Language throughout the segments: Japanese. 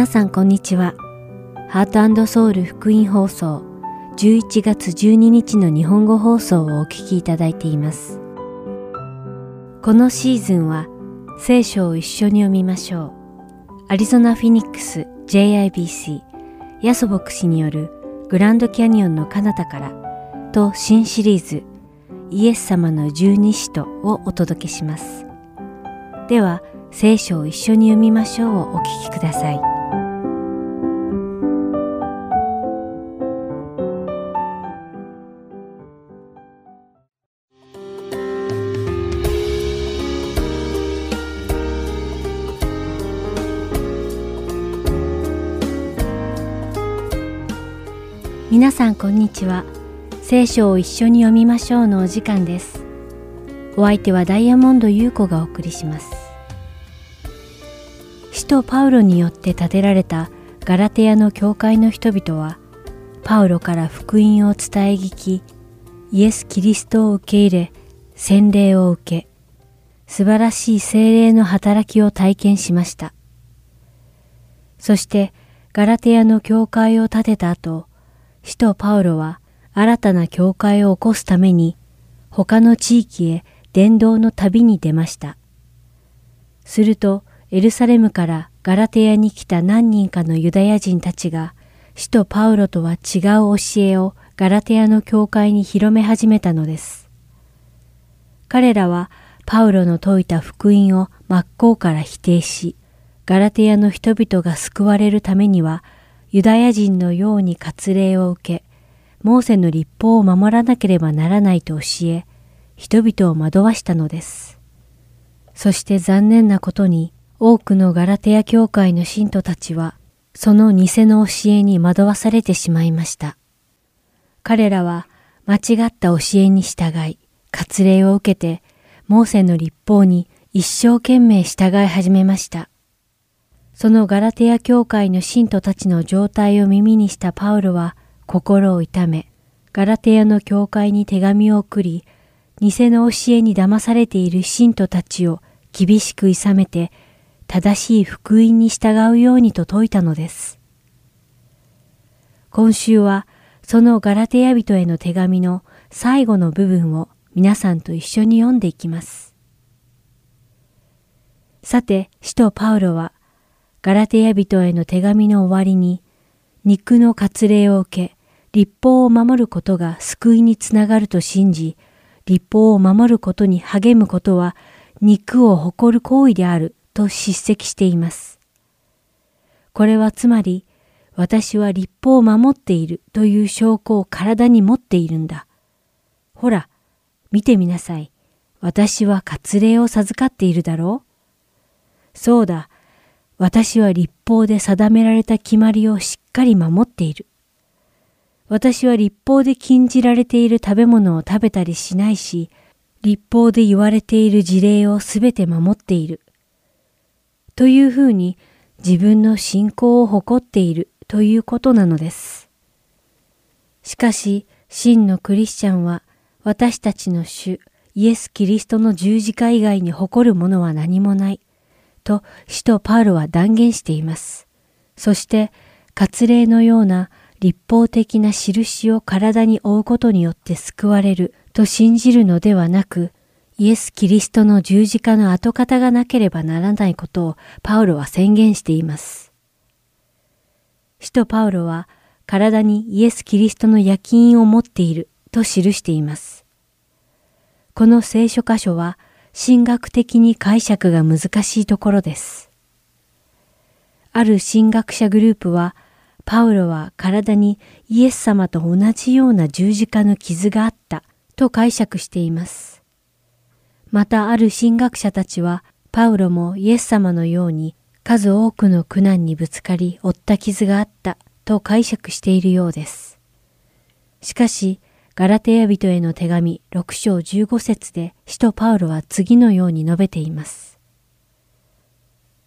皆さんこんにちは。ハートソウル福音放送11月12日の日本語放送をお聞きいただいています。このシーズンは聖書を一緒に読みましょう。アリゾナ・フィニックス JIBC ヤソ牧師によるグランドキャニオンの彼方からと新シリーズイエス様の十二使徒をお届けします。では、聖書を一緒に読みましょうをお聞きください。皆さんこんにちは。聖書を一緒に読みましょうのお時間です。お相手はダイヤモンド優子がお送りします。使徒パウロによって建てられたガラテヤの教会の人々は、パウロから福音を伝え聞き、イエス・キリストを受け入れ、洗礼を受け、素晴らしい精霊の働きを体験しました。そして、ガラテヤの教会を建てた後、使徒パウロは新たな教会を起こすために他の地域へ伝道の旅に出ました。するとエルサレムからガラテヤに来た何人かのユダヤ人たちが使徒パウロとは違う教えをガラテヤの教会に広め始めたのです。彼らはパウロの説いた福音を真っ向から否定し、ガラテヤの人々が救われるためにはユダヤ人のように割礼を受け、モーセの立法を守らなければならないと教え、人々を惑わしたのです。そして残念なことに、多くのガラテヤ教会の信徒たちは、その偽の教えに惑わされてしまいました。彼らは間違った教えに従い、割礼を受けて、モーセの立法に一生懸命従い始めました。そのガラテヤ教会の信徒たちの状態を耳にしたパウロは心を痛め、ガラテヤの教会に手紙を送り、偽の教えに騙されている信徒たちを厳しく諌めて、正しい福音に従うようにと説いたのです。今週は、そのガラテヤ人への手紙の最後の部分を皆さんと一緒に読んでいきます。さて、使徒パウロは、ガラテヤ人への手紙の終わりに、肉の割礼を受け、立法を守ることが救いにつながると信じ、立法を守ることに励むことは肉を誇る行為であると叱責しています。これはつまり、私は立法を守っているという証拠を体に持っているんだ。ほら、見てみなさい。私は割礼を授かっているだろうそうだ、私は立法で定められた決まりをしっかり守っている。私は立法で禁じられている食べ物を食べたりしないし、立法で言われている事例をすべて守っている。というふうに自分の信仰を誇っているということなのです。しかし、真のクリスチャンは私たちの主イエス・キリストの十字架以外に誇るものは何もない。と使徒パウロは断言しています。そして、割礼のような立法的な印を体に負うことによって救われると信じるのではなく、イエス・キリストの十字架の跡形がなければならないことをパウロは宣言しています。使徒パウロは体にイエス・キリストの焼き印を持っていると記しています。この聖書箇所は神学的に解釈が難しいところです。ある神学者グループは、パウロは体にイエス様と同じような十字架の傷があったと解釈しています。またある神学者たちは、パウロもイエス様のように数多くの苦難にぶつかり負った傷があったと解釈しているようです。しかし、ガラテヤ人への手紙6章15節で使徒パウロは次のように述べています。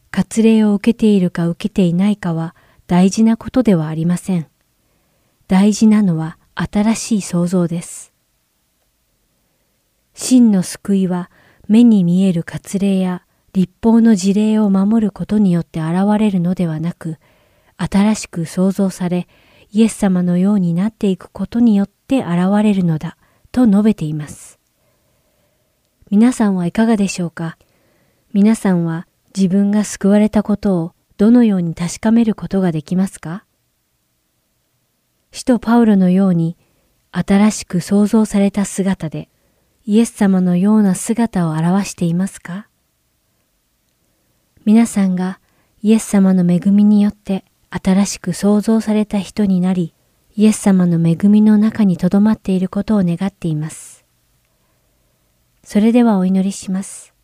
割礼を受けているか受けていないかは大事なことではありません。大事なのは新しい創造です。真の救いは目に見える割礼や立法の事例を守ることによって現れるのではなく、新しく創造され、イエス様のようになっていくことによって現れるのだと述べています。皆さんはいかがでしょうか？皆さんは自分が救われたことをどのように確かめることができますか？使徒パウロのように新しく創造された姿でイエス様のような姿を表していますか？皆さんがイエス様の恵みによって新しく創造された人になり、イエス様の恵みの中に留まっていることを願っています。それではお祈りします。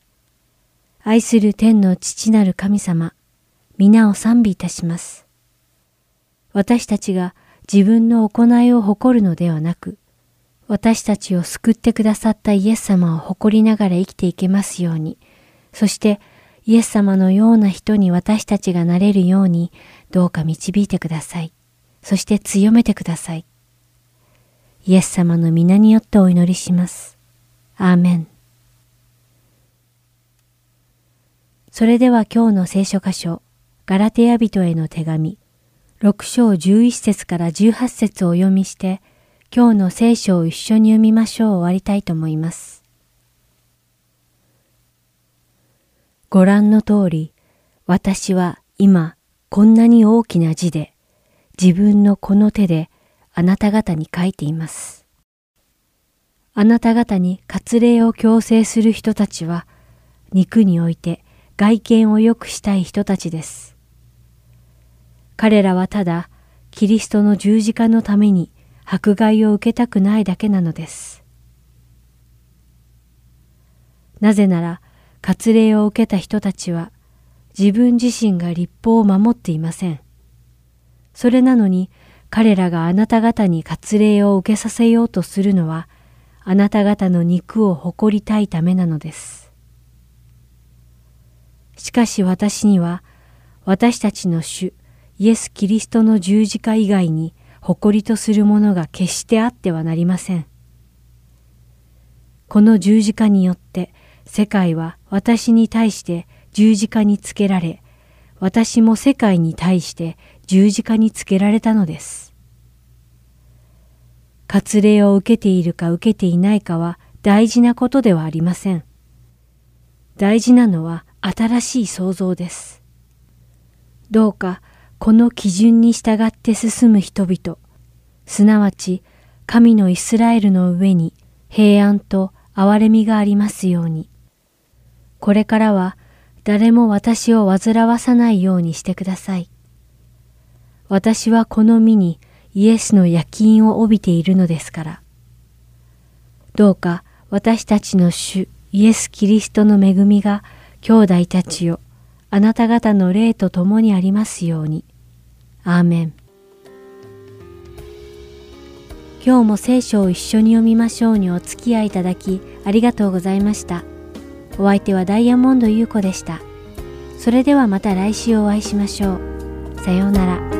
愛する天の父なる神様、皆を賛美いたします。私たちが自分の行いを誇るのではなく、私たちを救ってくださったイエス様を誇りながら生きていけますように、そしてイエス様のような人に私たちがなれるように、どうか導いてください。そして強めてください。イエス様の皆によってお祈りします。アーメン。それでは今日の聖書箇所、ガラテヤ人への手紙、6章11節から18節をお読みして、今日の聖書を一緒に読みましょう終わりたいと思います。ご覧の通り、私は今こんなに大きな字で自分のこの手であなた方に書いています。あなた方に割礼を強制する人たちは肉において外見を良くしたい人たちです。彼らはただキリストの十字架のために迫害を受けたくないだけなのです。なぜなら割礼を受けた人たちは自分自身が立法を守っていません。それなのに彼らがあなた方に割礼を受けさせようとするのはあなた方の肉を誇りたいためなのです。しかし私には私たちの主イエス・キリストの十字架以外に誇りとするものが決してあってはなりません。この十字架によって世界は私に対して十字架につけられ、私も世界に対して十字架につけられたのです。割礼を受けているか受けていないかは大事なことではありません。大事なのは新しい創造です。どうかこの基準に従って進む人々、すなわち神のイスラエルの上に平安と憐れみがありますように。これからは誰も私を煩わさないようにしてください。私はこの身にイエスの夜勤を帯びているのですから。どうか私たちの主イエス・キリストの恵みが兄弟たちをあなた方の霊と共にありますように。アーメン。今日も聖書を一緒に読みましょうにお付き合いいただきありがとうございました。お相手はダイヤモンド優子でした。それではまた来週お会いしましょう。さようなら。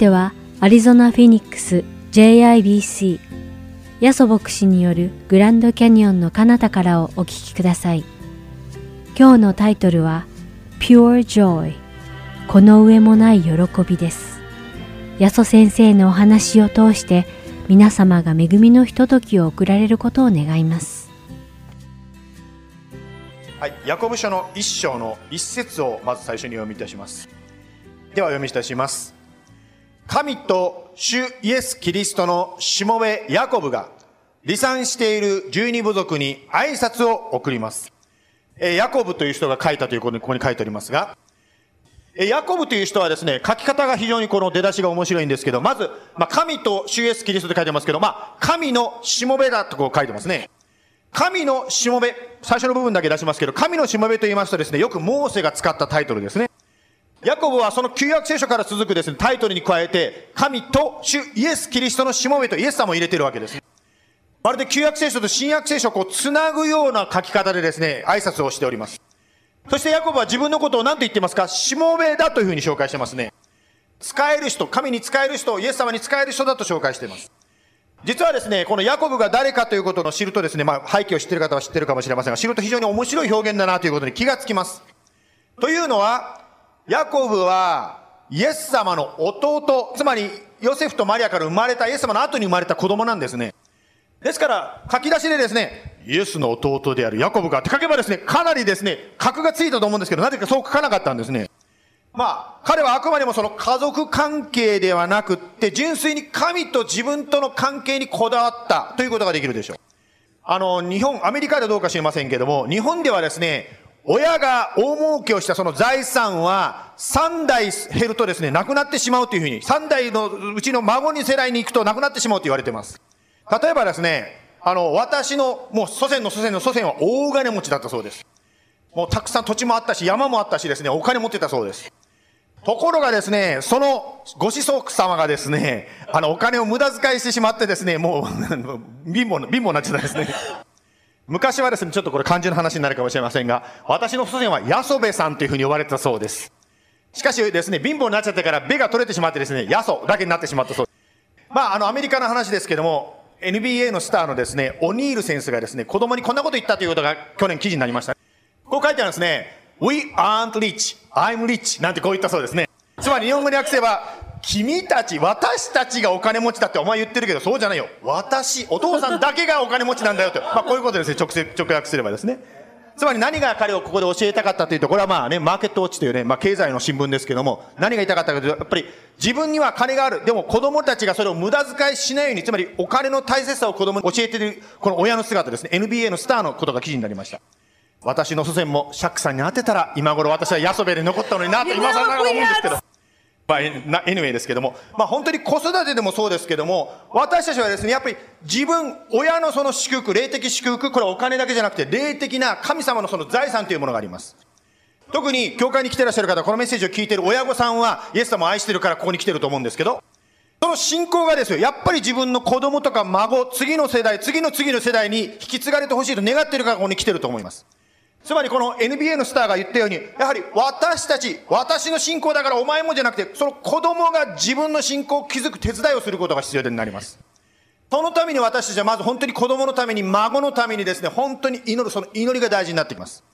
しては、アリゾナ・フィニックス JIBC ヤソ牧師によるグランドキャニオンの彼方からをお聞きください。今日のタイトルは Pure Joy この上もない喜びです。ヤソ先生のお話を通して皆様が恵みのひとときを送られることを願います。はい、ヤコブ書の一章の一節をまず最初に読みいたします。では読みいたします。神と主イエス・キリストのしもべヤコブが離散している十二部族に挨拶を送ります。えヤコブという人が書いたということにここに書いてありますが、えヤコブという人はですね、書き方が非常にこの出だしが面白いんですけど、まず、まあ、神と主イエス・キリストって書いてますけど、まあ、神のしもべだとこう書いてますね。神のしもべ、最初の部分だけ出しますけど、神のしもべと言いますとですね、よくモーセが使ったタイトルですね。ヤコブはその旧約聖書から続くですね、タイトルに加えて、神と主イエス・キリストのしもべとイエス様を入れてるわけです。まるで旧約聖書と新約聖書をこう、つなぐような書き方でですね、挨拶をしております。そしてヤコブは自分のことを何と言ってますか？しもべだというふうに紹介してますね。使える人、神に使える人、イエス様に使える人だと紹介しています。実はですね、このヤコブが誰かということを知るとですね、まあ背景を知っている方は知っているかもしれませんが、知ると非常に面白い表現だなということに気がつきます。というのは、ヤコブはイエス様の弟、つまりヨセフとマリアから生まれたイエス様の後に生まれた子供なんですね。ですから、書き出しでですね、イエスの弟であるヤコブがって書けばですね、かなりですね、格がついたと思うんですけど、なぜかそう書かなかったんですね。まあ、彼はあくまでもその家族関係ではなくって、純粋に神と自分との関係にこだわったということができるでしょう。あの、日本、アメリカではどうか知りませんけども、日本ではですね、親が大儲けをしたその財産は3代減るとですね、なくなってしまうというふうに、3代のうちの孫に世代に行くとなくなってしまうと言われています。例えばですね、あの、私のもう祖先の祖先の祖先は大金持ちだったそうです。もうたくさん土地もあったし、山もあったしですね、お金持ってたそうです。ところがですね、そのご子息様がですね、あの、お金を無駄遣いしてしまってですね、もう、貧乏な、貧乏になっちゃったですね。昔はですね、ちょっとこれ漢字の話になるかもしれませんが、私の祖先はヤソベさんというふうに呼ばれてたそうです。しかしですね、貧乏になっちゃってから、ベが取れてしまってですね、ヤソだけになってしまったそうです。まあ、あの、アメリカの話ですけども、NBA のスターのですね、オニール選手がですね、子供にこんなこと言ったということが去年記事になりました。こう書いてあるんですね。We aren't rich, I'm rich なんてこう言ったそうですね。つまり日本語に訳せば、君たち、私たちがお金持ちだってお前言ってるけど、そうじゃないよ。私、お父さんだけがお金持ちなんだよと。まあこういうことですね、直接、直訳すればですね。つまり何が彼をここで教えたかったというと、これはまあね、マーケットウォッチというね、まあ経済の新聞ですけども、何が言いたかったかというと、やっぱり自分には金がある。でも子供たちがそれを無駄遣いしないように、つまりお金の大切さを子供に教えている、この親の姿ですね、NBA のスターのことが記事になりました。私の祖先もシャックさんに当てたら、今頃私はヤソベで残ったのになと今更ながら思うんですけど。まあ、anyway ですけども、まあ本当に子育てでもそうですけども、私たちはですね、やっぱり自分、親のその祝福、霊的祝福、これはお金だけじゃなくて、霊的な神様のその財産というものがあります。特に、教会に来てらっしゃる方、このメッセージを聞いてる親御さんは、イエス様を愛してるからここに来てると思うんですけど、その信仰がですよ、やっぱり自分の子供とか孫、次の世代、次の次の世代に引き継がれてほしいと願ってるからここに来てると思います。つまりこの NBA のスターが言ったように、やはり私たち、私の信仰だからお前もじゃなくて、その子供が自分の信仰を築く手伝いをすることが必要になります。そのために私たちはまず本当に子供のために、孫のためにですね、本当に祈る、その祈りが大事になってきます。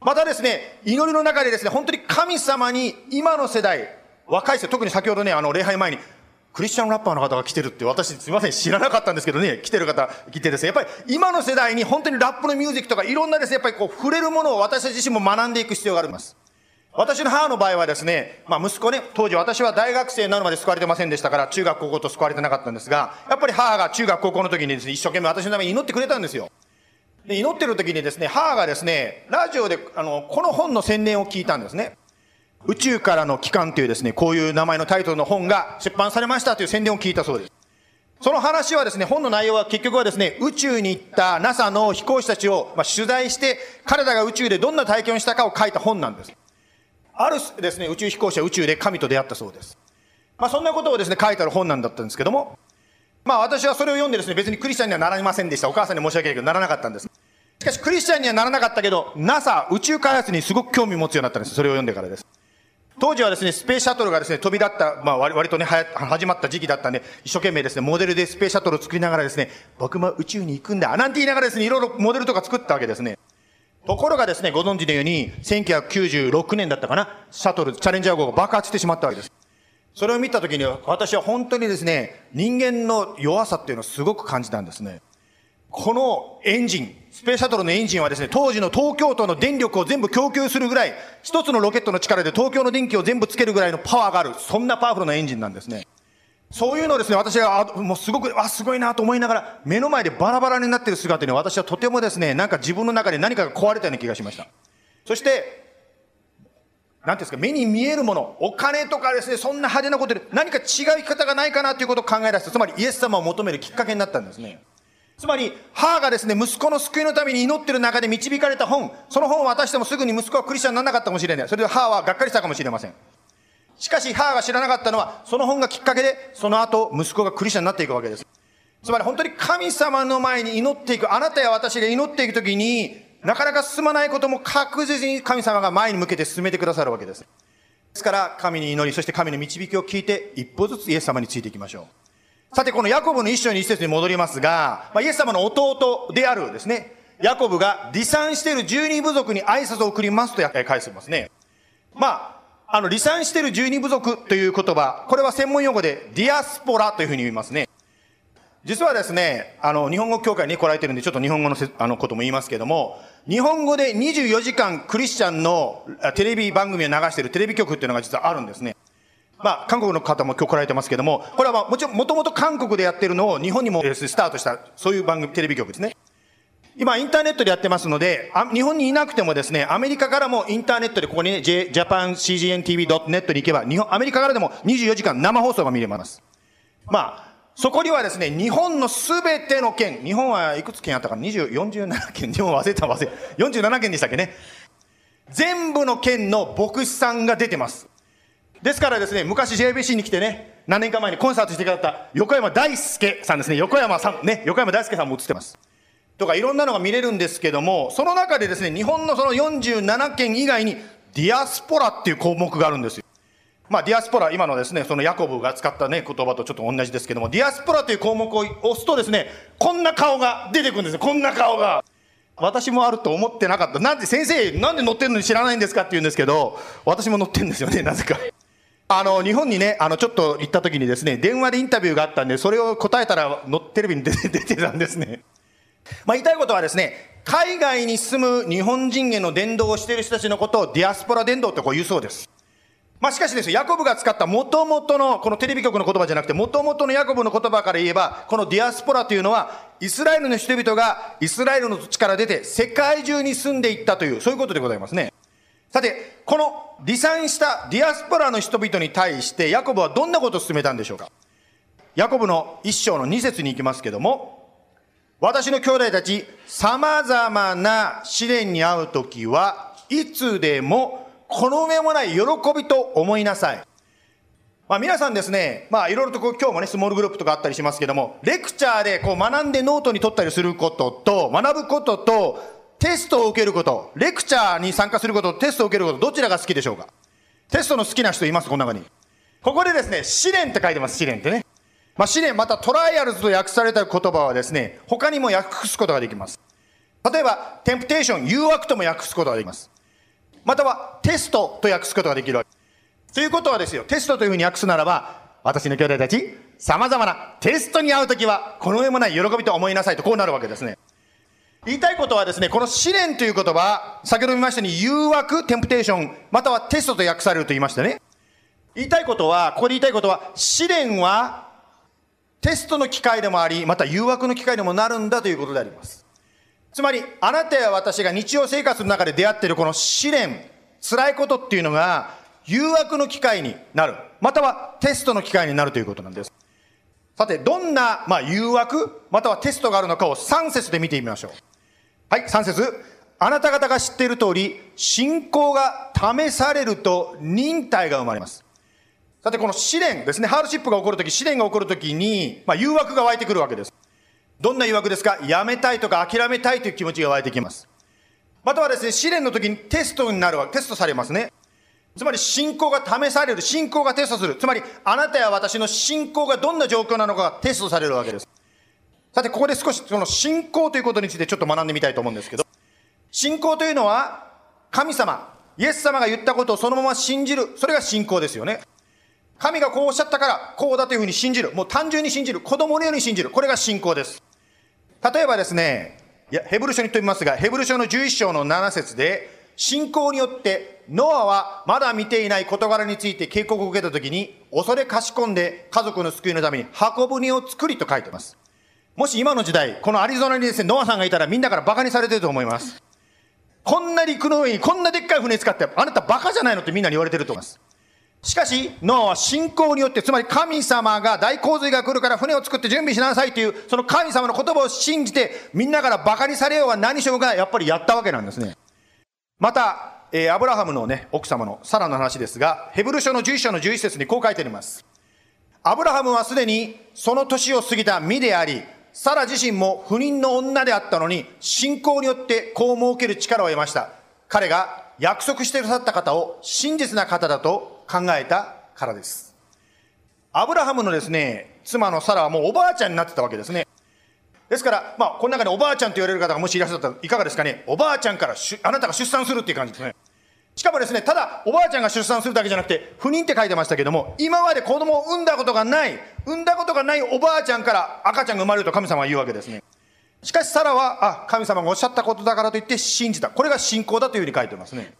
またですね、祈りの中でですね、本当に神様に今の世代、若い世代、特に先ほどね、あの、礼拝前に、クリスチャンラッパーの方が来てるって私すみません知らなかったんですけどね来てる方来てですねやっぱり今の世代に本当にラップのミュージックとかいろんなですねやっぱりこう触れるものを私自身も学んでいく必要があります私の母の場合はですね、まあ息子ね、当時私は大学生になるまで救われてませんでしたから、中学高校と救われてなかったんですが、やっぱり母が中学高校の時にですね、一生懸命私のために祈ってくれたんですよ。で、祈ってる時にですね、母がですね、ラジオで、あの、この本の宣伝を聞いたんですね。宇宙からの帰還というですね、こういう名前のタイトルの本が出版されましたという宣伝を聞いたそうです。その話はですね、本の内容は結局はですね、宇宙に行った NASA の飛行士たちを、ま、取材して、彼らが宇宙でどんな体験をしたかを書いた本なんです。あるですね、宇宙飛行士は宇宙で神と出会ったそうです。まあ、そんなことをですね、書いてある本なんだったんですけども、まあ私はそれを読んでですね、別にクリスチャンにはなりませんでした。お母さんに申し訳ないけど、ならなかったんです。しかしクリスチャンにはならなかったけど、NASA 宇宙開発にすごく興味を持つようになったんです。それを読んでからです。当時はですね、スペースシャトルがですね、飛び立った、まあ割とね、始まった時期だったんで、一生懸命ですね、モデルでスペースシャトルを作りながらですね、僕も宇宙に行くんだ、なんて言いながらですね、いろいろモデルとか作ったわけですね。ところがですね、ご存知のように、1996年だったかな、シャトル、チャレンジャー号が爆発してしまったわけです。それを見たときに私は本当にですね、人間の弱さっていうのをすごく感じたんですね。このエンジン、スペースシャトルのエンジンはですね、当時の東京都の電力を全部供給するぐらい、一つのロケットの力で東京の電気を全部つけるぐらいのパワーがある、そんなパワフルなエンジンなんですね。そういうのをですね、私が、もうすごく、あ、すごいなと思いながら、目の前でバラバラになっている姿に私はとてもですね、なんか自分の中で何かが壊れたような気がしました。そして、なんていうんですか、目に見えるもの、お金とかですね、そんな派手なことで何か違う生き方がないかなということを考え出した。つまりイエス様を求めるきっかけになったんですね。つまり、母がですね、息子の救いのために祈ってる中で導かれた本、その本を渡してもすぐに息子はクリスチャンにならなかったかもしれない。それで母はがっかりしたかもしれません。しかし、母が知らなかったのは、その本がきっかけで、その後、息子がクリスチャンになっていくわけです。つまり、本当に神様の前に祈っていく、あなたや私が祈っていくときに、なかなか進まないことも確実に神様が前に向けて進めてくださるわけです。ですから神に祈り、そして神の導きを聞いて一歩ずつイエス様についていきましょう。さて、このヤコブの一章に一節に戻りますが、まあ、イエス様の弟であるですね、ヤコブが離散している十二部族に挨拶を送りますと返してますね。まあ、あの、離散している十二部族という言葉、これは専門用語でディアスポラというふうに言いますね。実はですね、あの、日本語協会に来られてるんで、ちょっと日本語のあのことも言いますけども、日本語で24時間クリスチャンのテレビ番組を流しているテレビ局っていうのが実はあるんですね。まあ、韓国の方も今日来られてますけども、これはまあ、もちろん、もともと韓国でやってるのを日本にもスタートした、そういう番組、テレビ局ですね。今、インターネットでやってますので、日本にいなくてもですね、アメリカからもインターネットでここにね、japancgntv.net に行けば、日本、アメリカからでも24時間生放送が見れます。まあ、そこにはですね、日本のすべての県、日本はいくつ県あったか、20、47県、日本忘れた忘れ、47県でしたっけね？全部の県の牧師さんが出てます。ですからですね、昔 JBC に来てね、何年か前にコンサートしてくださった横山大輔さんですね、横山さん、ね、横山大輔さんも映ってます。とかいろんなのが見れるんですけども、その中でですね、日本のその47県以外にディアスポラっていう項目があるんですよ。まあ、ディアスポラ、今のですね、そのヤコブが使ったね、言葉とちょっと同じですけども、ディアスポラという項目を押すとですね、こんな顔が出てくるんですよ。こんな顔が。私もあると思ってなかった。なんで先生、なんで乗ってるのに知らないんですかって言うんですけど、私も乗ってるんですよね、なぜか。あの、日本にね、あの、ちょっと行った時にですね、電話でインタビューがあったんで、それを答えたら、のテレビに 出てたんですね。まあ、言いたいことはですね、海外に住む日本人への伝道をしている人たちのことをディアスポラ伝道ってこう言うそうです。まあしかしですね、ヤコブが使った元々の、このテレビ局の言葉じゃなくて、元々のヤコブの言葉から言えば、このディアスポラというのは、イスラエルの人々がイスラエルの土地から出て世界中に住んでいったという、そういうことでございますね。さて、この離散したディアスポラの人々に対して、ヤコブはどんなことを進めたんでしょうか？ヤコブの一章の二節に行きますけども、私の兄弟たち、様々な試練に遭うときは、いつでもこの上もない喜びと思いなさい。まあ皆さんですね、まあいろいろとこう今日もね、スモールグループとかあったりしますけども、レクチャーでこう学んでノートに取ったりすることと、学ぶことと、テストを受けること、レクチャーに参加すること、テストを受けること、どちらが好きでしょうか？テストの好きな人います？この中に。ここでですね、試練って書いてます、試練ってね。まあ試練、また trials と訳された言葉はですね、他にも訳すことができます。例えば、 temptation、誘惑とも訳すことができます。またはテストと訳すことができるわけ。ということはですよ、テストというふうに訳すならば、私の兄弟たち、様々なテストに会うときは、この上もない喜びと思いなさいとこうなるわけですね。言いたいことはですね、この試練という言葉、先ほど見ましたように誘惑、テンプテーション、またはテストと訳されると言いましたね。言いたいことは、ここで言いたいことは、試練はテストの機会でもあり、また誘惑の機会でもなるんだということであります。つまり、あなたや私が日常生活の中で出会っているこの試練、辛いことっていうのが、誘惑の機会になる。またはテストの機会になるということなんです。さて、どんな、まあ、誘惑、またはテストがあるのかを3節で見てみましょう。はい、3節あなた方が知っている通り、信仰が試されると忍耐が生まれます。さて、この試練ですね、ハードシップが起こるとき、試練が起こるときに、まあ、誘惑が湧いてくるわけです。どんな誘惑ですか？やめたいとか諦めたいという気持ちが湧いてきます。またはですね、試練の時にテストになるわけ、テストされますね。つまり信仰が試される、信仰がテストする。つまり、あなたや私の信仰がどんな状況なのかがテストされるわけです。さて、ここで少しその信仰ということについてちょっと学んでみたいと思うんですけど、信仰というのは、神様、イエス様が言ったことをそのまま信じる。それが信仰ですよね。神がこうおっしゃったから、こうだというふうに信じる。もう単純に信じる。子供のように信じる。これが信仰です。例えばですね、いや、ヘブル書にとみますが、ヘブル書の11章の7節で、信仰によってノアはまだ見ていない事柄について警告を受けたときに、恐れかしこんで家族の救いのために箱舟を作りと書いてます。もし今の時代、このアリゾナにですね、ノアさんがいたらみんなから馬鹿にされてると思います。こんな陸の上にこんなでっかい船使って、あなた馬鹿じゃないのってみんなに言われてると思います。しかし、ノアは信仰によって、つまり神様が大洪水が来るから船を作って準備しなさいという、その神様の言葉を信じて、みんなから馬鹿にされようが何しようが、やっぱりやったわけなんですね。また、えー、アブラハムのね、奥様のサラの話ですが、ヘブル書の11章の11節にこう書いてあります。アブラハムはすでにその年を過ぎた身であり、サラ自身も不妊の女であったのに、信仰によって子を設ける力を得ました。彼が約束してくださった方を真実な方だと考えたからです。アブラハムのですね、妻のサラはもうおばあちゃんになってたわけですね。ですから、まあ、この中におばあちゃんと言われる方がもしいらっしゃったらいかがですかね。おばあちゃんからあなたが出産するっていう感じですね。しかもですね、ただおばあちゃんが出産するだけじゃなくて、不妊って書いてましたけども、今まで子供を産んだことがない、産んだことがないおばあちゃんから赤ちゃんが生まれると神様は言うわけですね。しかしサラは、あ、神様がおっしゃったことだからといって信じた。これが信仰だというふうに書いてますね。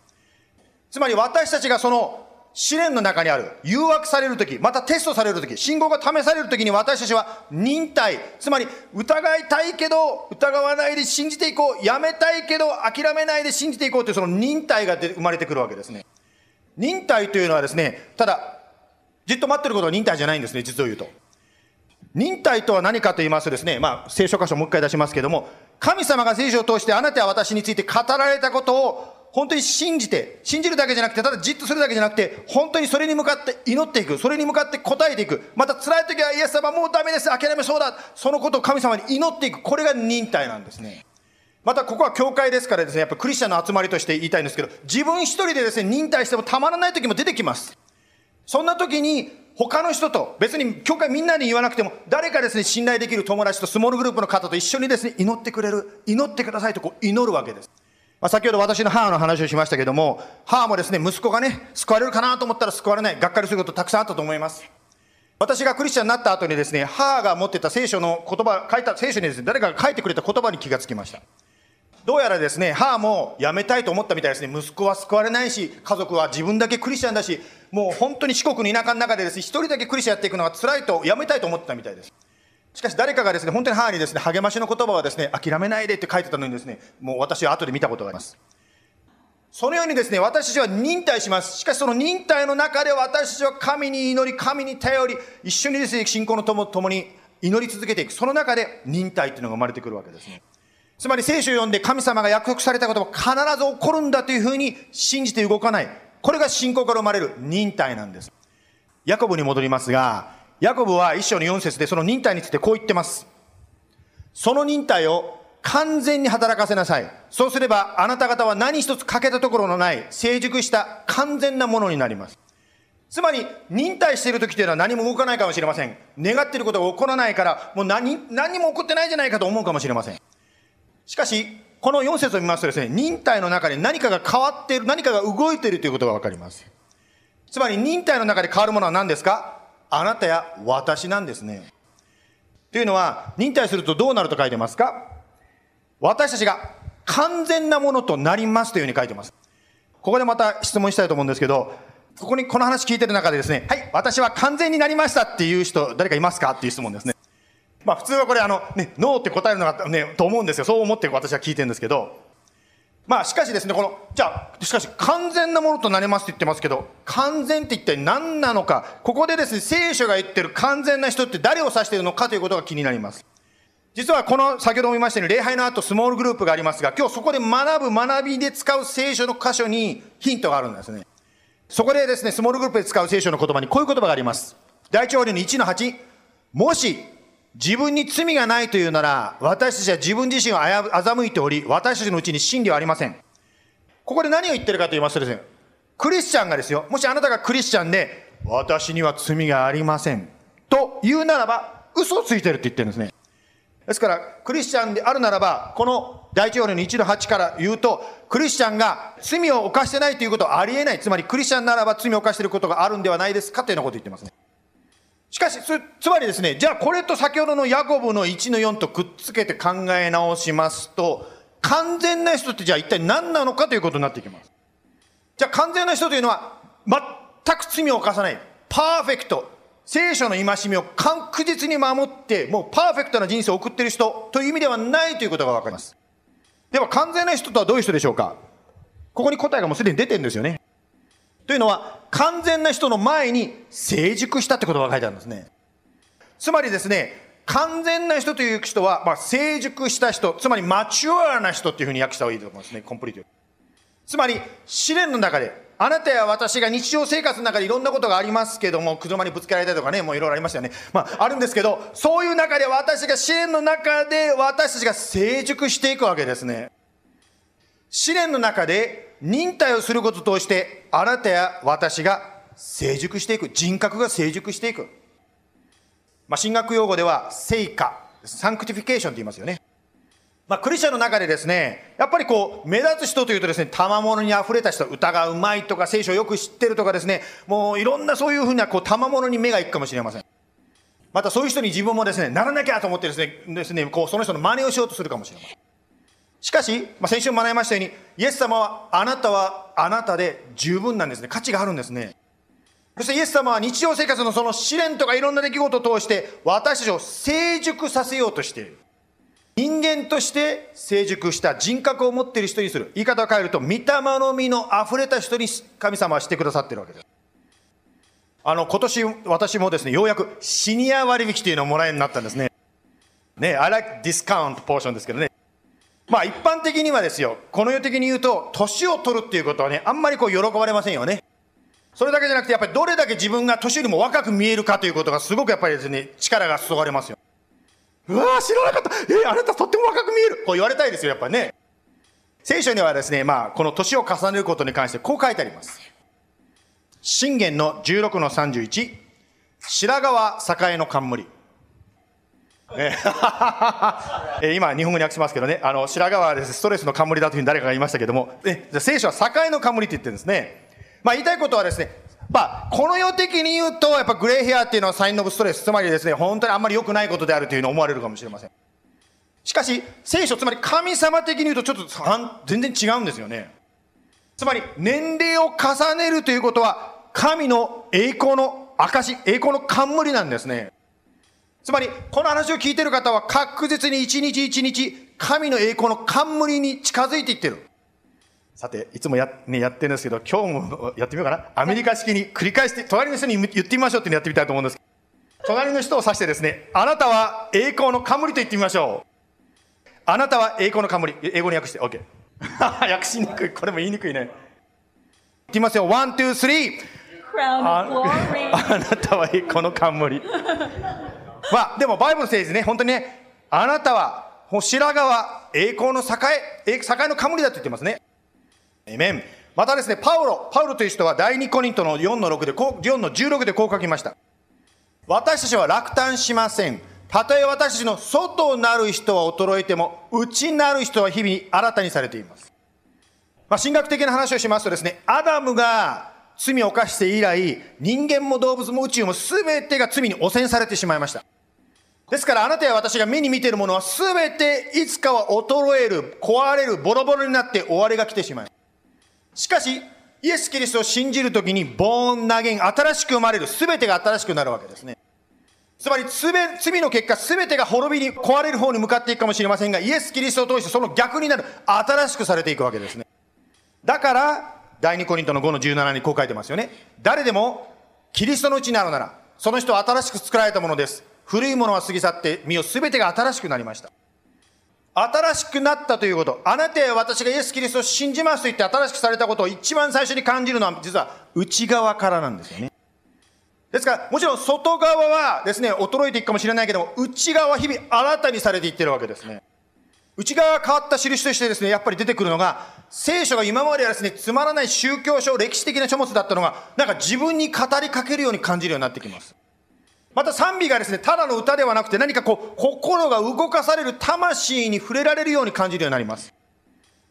つまり私たちがその試練の中にある、誘惑されるとき、またテストされるとき、信号が試されるときに私たちは忍耐、つまり疑いたいけど疑わないで信じていこう、やめたいけど諦めないで信じていこうというその忍耐が生まれてくるわけですね。忍耐というのはですね、ただ、じっと待ってることは忍耐じゃないんですね、実を言うと。忍耐とは何かと言いますとですね、まあ、聖書箇所もう一回出しますけども、神様が聖書を通してあなたは私について語られたことを本当に信じて、信じるだけじゃなくて、ただじっとするだけじゃなくて、本当にそれに向かって祈っていく、それに向かって答えていく、また辛い時はイエス様もうダメです、諦めそうだ、そのことを神様に祈っていく、これが忍耐なんですね。またここは教会ですからですね、やっぱクリスチャンの集まりとして言いたいんですけど、自分一人でですね、忍耐してもたまらない時も出てきます。そんな時に、他の人と、別に教会みんなに言わなくても、誰かですね、信頼できる友達とスモールグループの方と一緒にですね、祈ってくれる、祈ってくださいとこう祈るわけです。まあ、先ほど私の母の話をしましたけども、母もですね、息子がね、救われるかなと思ったら救われない、がっかりすることたくさんあったと思います。私がクリスチャンになった後にですね、母が持ってた聖書の言葉、書いた聖書にですね、誰かが書いてくれた言葉に気がつきました。どうやらですね、母も辞めたいと思ったみたいですね、息子は救われないし、家族は自分だけクリスチャンだし、もう本当に四国の田舎の中でですね、一人だけクリスチャンやっていくのが辛いと辞めたいと思ってたみたいです。しかし誰かがですね、本当に母にですね、励ましの言葉はですね、諦めないでって書いてたのにですね、もう私は後で見たことがあります。そのようにですね、私たちは忍耐します。しかしその忍耐の中で私たちは神に祈り、神に頼り、一緒にですね、信仰のとともに祈り続けていく。その中で忍耐っていうのが生まれてくるわけですね。つまり聖書を読んで神様が約束されたことも必ず起こるんだというふうに信じて動かない。これが信仰から生まれる忍耐なんです。ヤコブに戻りますが、ヤコブは一章の四節でその忍耐についてこう言ってます。その忍耐を完全に働かせなさい。そうすれば、あなた方は何一つ欠けたところのない、成熟した完全なものになります。つまり、忍耐している時というのは何も動かないかもしれません。願っていることが起こらないから、もう何、何も起こってないじゃないかと思うかもしれません。しかし、この4節を見ますとですね、忍耐の中で何かが変わっている、何かが動いているということがわかります。つまり、忍耐の中で変わるものは何ですか？あなたや私なんですね。というのは、忍耐するとどうなると書いてますか？私たちが完全なものとなりますというふうに書いてます。ここでまた質問したいと思うんですけど、ここにこの話聞いてる中でですね、はい、私は完全になりましたっていう人、誰かいますかっていう質問ですね。まあ普通はこれあの、ね、ノーって答えるのがね、と思うんですよ。そう思って私は聞いてるんですけど、まあしかしですね、この、じゃあ、しかし完全なものとなりますって言ってますけど、完全って一体何なのか、ここでですね、聖書が言ってる完全な人って誰を指しているのかということが気になります。実はこの、先ほども言いましたように、礼拝の後スモールグループがありますが、今日そこで学ぶ学びで使う聖書の箇所にヒントがあるんですね。そこでですね、スモールグループで使う聖書の言葉にこういう言葉があります。第一法令の1の8、もし自分に罪がないというなら、私たちは自分自身を欺いており、私たちのうちに真理はありません。ここで何を言ってるかと言いますとですね、クリスチャンがですよ、もしあなたがクリスチャンで、私には罪がありません。と言うならば、嘘をついてるって言ってるんですね。ですから、クリスチャンであるならば、この第一法令の1の8から言うと、クリスチャンが罪を犯してないということはありえない。つまり、クリスチャンならば罪を犯していることがあるんではないですかというようなことを言ってますね。しかし、つまりですね、じゃあこれと先ほどのヤコブの1の4とくっつけて考え直しますと、完全な人ってじゃあ一体何なのかということになってきます。じゃあ完全な人というのは、全く罪を犯さない、パーフェクト、聖書の戒めを確実に守って、もうパーフェクトな人生を送っている人という意味ではないということがわかります。では完全な人とはどういう人でしょうかここに答えがもうすでに出てるんですよね。というのは、完全な人の前に成熟したってことが書いてあるんですね。つまりですね、完全な人という人は、まあ、成熟した人、つまりマチュアな人っていうふうに訳した方がいいと思いますね、コンプリート。つまり、試練の中で、あなたや私が日常生活の中でいろんなことがありますけども、車にぶつけられたりとかね、もういろいろありましたよね。まあ、あるんですけど、そういう中で私が試練の中で私たちが成熟していくわけですね。試練の中で忍耐をすることを通して、あなたや私が成熟していく。人格が成熟していく。まあ、神学用語では、聖化、sanctification と言いますよね。まあ、クリスチャンの中でですね、やっぱりこう、目立つ人というとですね、賜物に溢れた人、歌がうまいとか、聖書をよく知ってるとかですね、もういろんなそういうふうな、こう、賜物に目がいくかもしれません。またそういう人に自分もですね、ならなきゃと思ってですね、ですね、こう、その人の真似をしようとするかもしれません。しかし、まあ、先週も学びましたように、イエス様は、あなたはあなたで十分なんですね。価値があるんですね。そしてイエス様は日常生活のその試練とかいろんな出来事を通して私たちを成熟させようとしている。人間として成熟した人格を持っている人にする。言い方を変えると、御霊の実の溢れた人に神様はしてくださっているわけです。あの、今年私もですね、ようやくシニア割引というのをもらえるようになったんですね。ね、I like discount ポーションですけどね。まあ一般的にはですよ、この世的に言うと、年を取るっていうことはね、あんまりこう喜ばれませんよね。それだけじゃなくて、やっぱりどれだけ自分が年よりも若く見えるかということがすごくやっぱりですね、力が注がれますよ。うわー知らなかったえー、あなたとっても若く見えるこう言われたいですよ、やっぱりね。聖書にはですね、まあ、この年を重ねることに関してこう書いてあります。信玄の16の31、白川栄の冠。え、今、日本語に訳しますけどね、あの、白川はです、ね、ストレスの冠だというふうに誰かが言いましたけども、え聖書は栄の冠って言ってるんですね。まあ、言いたいことはですね、まあ、この世的に言うと、やっぱグレーヘアっていうのはサインオブストレス、つまりですね、本当にあんまり良くないことであるというのを思われるかもしれません。しかし、聖書、つまり神様的に言うとちょっと全然違うんですよね。つまり、年齢を重ねるということは、神の栄光の証、栄光の冠なんですね。つまり、この話を聞いてる方は確実に一日一日、神の栄光の冠に近づいていってる。さて、いつもや,、ね、やってるんですけど、今日もやってみようかな。アメリカ式に繰り返して、隣の人に言ってみましょうってやってみたいと思うんです。隣の人を指してですね、あなたは栄光の冠と言ってみましょう。あなたは栄光の冠。英語に訳して、OK。訳しにくい。これも言いにくいね。言ってみますよ。 one、two、three。ああなたは栄光の冠。まあ、でもバイブル聖図ね、本当にね、あなたは白川栄光の栄、栄栄の冠だと言ってますね。エメン。またですね、パウロ、パウロという人は第2コリントの4の6で、4の16でこう書きました。私たちは落胆しません。たとえ私たちの外なる人は衰えても、内なる人は日々新たにされています。まあ、神学的な話をしますとですね、アダムが罪を犯して以来、人間も動物も宇宙も全てが罪に汚染されてしまいました。ですからあなたや私が目に見ているものは全ていつかは衰える、壊れる、ボロボロになって終わりが来てしまいます。しかし、イエス・キリストを信じるときに、ボーン、ナゲン、新しく生まれる、すべてが新しくなるわけですね。つまり罪の結果全てが滅びに壊れる方に向かっていくかもしれませんがイエス・キリストを通してその逆になる新しくされていくわけですねだから第2コリントの5の17にこう書いてますよね誰でもキリストのうちにあるならその人は新しく作られたものです古いものは過ぎ去って身を全てが新しくなりました新しくなったということあなたや私がイエス・キリストを信じますと言って新しくされたことを一番最初に感じるのは実は内側からなんですよねですから、もちろん外側はですね、衰えていくかもしれないけども、内側は日々新たにされていってるわけですね。内側が変わった印としてですね、やっぱり出てくるのが、聖書が今まではですね、つまらない宗教書、歴史的な書物だったのが、なんか自分に語りかけるように感じるようになってきます。また賛美がですね、ただの歌ではなくて何かこう、心が動かされる魂に触れられるように感じるようになります。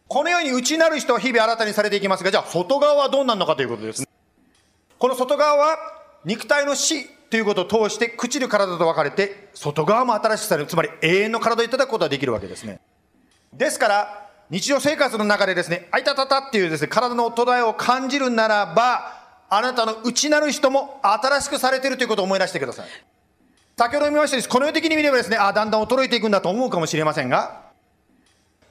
このように内なる人は日々新たにされていきますが、じゃあ外側はどうなるのかということですね。この外側は、肉体の死ということを通して朽ちる体と分かれて外側も新しくされるつまり永遠の体をいただくことができるわけですねですから日常生活の中でですねあいたたたっていうですね体の衰えを感じるならばあなたの内なる人も新しくされているということを思い出してください先ほど見ましたようにこの世的に見ればですねあだんだん衰えていくんだと思うかもしれませんが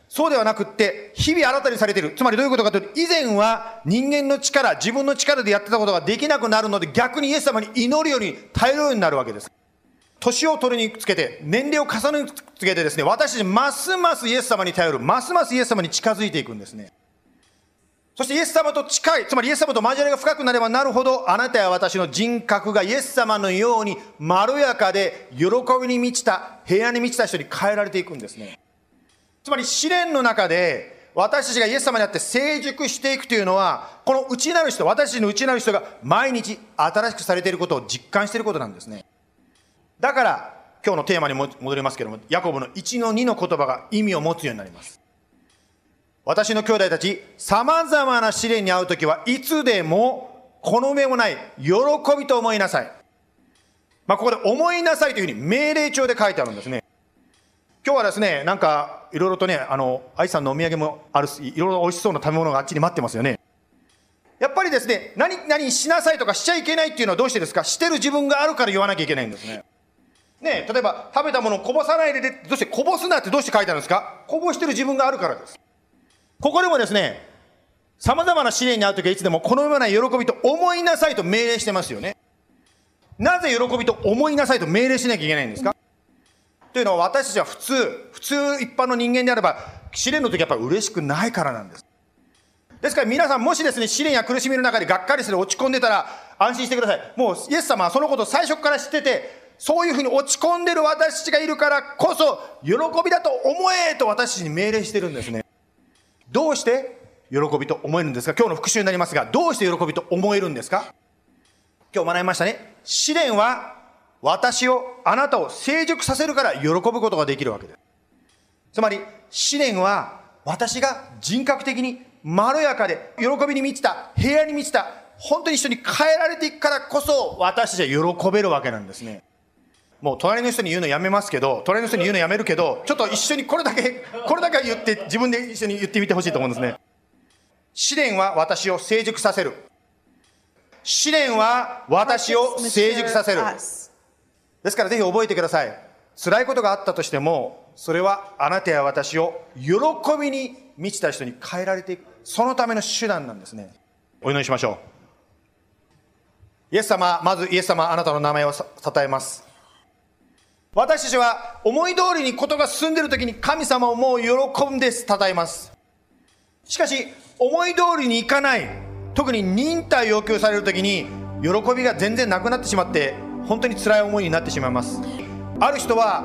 そうではなくって、日々新たにされている。つまりどういうことかというと、以前は人間の力、自分の力でやってたことができなくなるので、逆にイエス様に祈るように頼るようになるわけです。年を取りにつけて、年齢を重ねにつけてですね、私たちますますイエス様に頼る、ますますイエス様に近づいていくんですね。そしてイエス様と近い、つまりイエス様と交わりが深くなればなるほど、あなたや私の人格がイエス様のようにまろやかで喜びに満ちた、平安に満ちた人に変えられていくんですね。つまり試練の中で私たちがイエス様にあって成熟していくというのはこの内なる人私たちの内なる人が毎日新しくされていることを実感していることなんですねだから今日のテーマに戻りますけどもヤコブの1の2の言葉が意味を持つようになります私の兄弟たち様々な試練に遭う時はいつでもこの上もない喜びと思いなさいまあ、ここで思いなさいというふうに命令帳で書いてあるんですね今日はですね、なんか、いろいろとね、あの、愛さんのお土産もあるし、いろいろ美味しそうな食べ物があっちに待ってますよね。やっぱりですね、何、何しなさいとかしちゃいけないっていうのはどうしてですか？してる自分があるから言わなきゃいけないんですね。ね例えば、食べたものをこぼさないで、どうしてこぼすなってどうして書いてあるんですか？こぼしてる自分があるからです。ここでもですね、様々な試練に遭うときはいつでもこのような喜びと思いなさいと命令してますよね。なぜ喜びと思いなさいと命令しなきゃいけないんですか？というのは私たちは普通、普通一般の人間であれば、試練の時やっぱ嬉しくないからなんです。ですから皆さんもしですね、試練や苦しみの中でがっかりする落ち込んでたら安心してください。もうイエス様はそのことを最初から知ってて、そういうふうに落ち込んでる私たちがいるからこそ、喜びだと思えと私たちに命令してるんですね。どうして喜びと思えるんですか？今日の復習になりますが、どうして喜びと思えるんですか？今日学びましたね。試練は私を、あなたを成熟させるから喜ぶことができるわけです。つまり、試練は私が人格的にまろやかで喜びに満ちた、平安に満ちた、本当に一緒に変えられていくからこそ私たちは喜べるわけなんですね。もう隣の人に言うのやめますけど、隣の人に言うのやめるけど、ちょっと一緒にこれだけ、これだけ言って自分で一緒に言ってみてほしいと思うんですね。試練は私を成熟させる。試練は私を成熟させる。ですからぜひ覚えてください。辛いことがあったとしても、それはあなたや私を喜びに満ちた人に変えられていく。そのための手段なんですね。お祈りしましょう。イエス様、まずイエス様、あなたの名前を称えます。私たちは思い通りにことが進んでいる時に神様をもう喜んで称えます。しかし、思い通りにいかない、特に忍耐要求される時に、喜びが全然なくなってしまって、本当に辛い思いになってしまいますある人は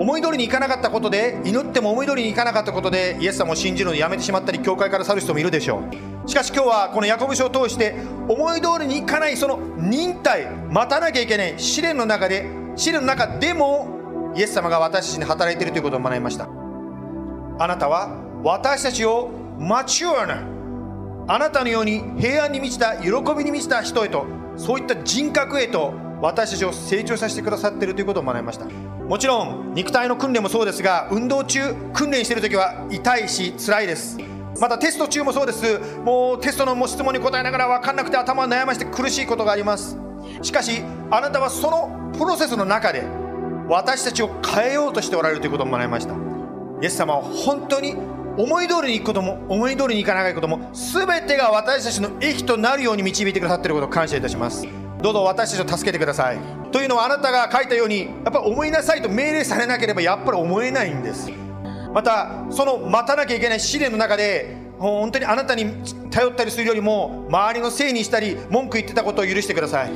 思い通りにいかなかったことで祈っても思い通りにいかなかったことでイエス様を信じるのをやめてしまったり教会から去る人もいるでしょうしかし今日はこのヤコブ書を通して思い通りにいかないその忍耐待たなきゃいけない試練の中で試練の中でもイエス様が私たちに働いているということを学びました。あなたは私たちをマチュアなあなたのように平安に満ちた喜びに満ちた人へとそういった人格へと私たちを成長させてくださっているということを学びました。もちろん肉体の訓練もそうですが運動中訓練している時は痛いし辛いです。またテスト中もそうです。もうテストの質問に答えながら分かんなくて頭を悩まして苦しいことがあります。しかしあなたはそのプロセスの中で私たちを変えようとしておられるということを学びました。イエス様は本当に思い通りにいくことも思い通りにいかないことも全てが私たちの益となるように導いてくださっていることを感謝いたします。どうぞ私たちを助けてください。というのはあなたが書いたようにやっぱり思いなさいと命令されなければやっぱり思えないんです。またその待たなきゃいけない試練の中で本当にあなたに頼ったりするよりも周りのせいにしたり文句言ってたことを許してください。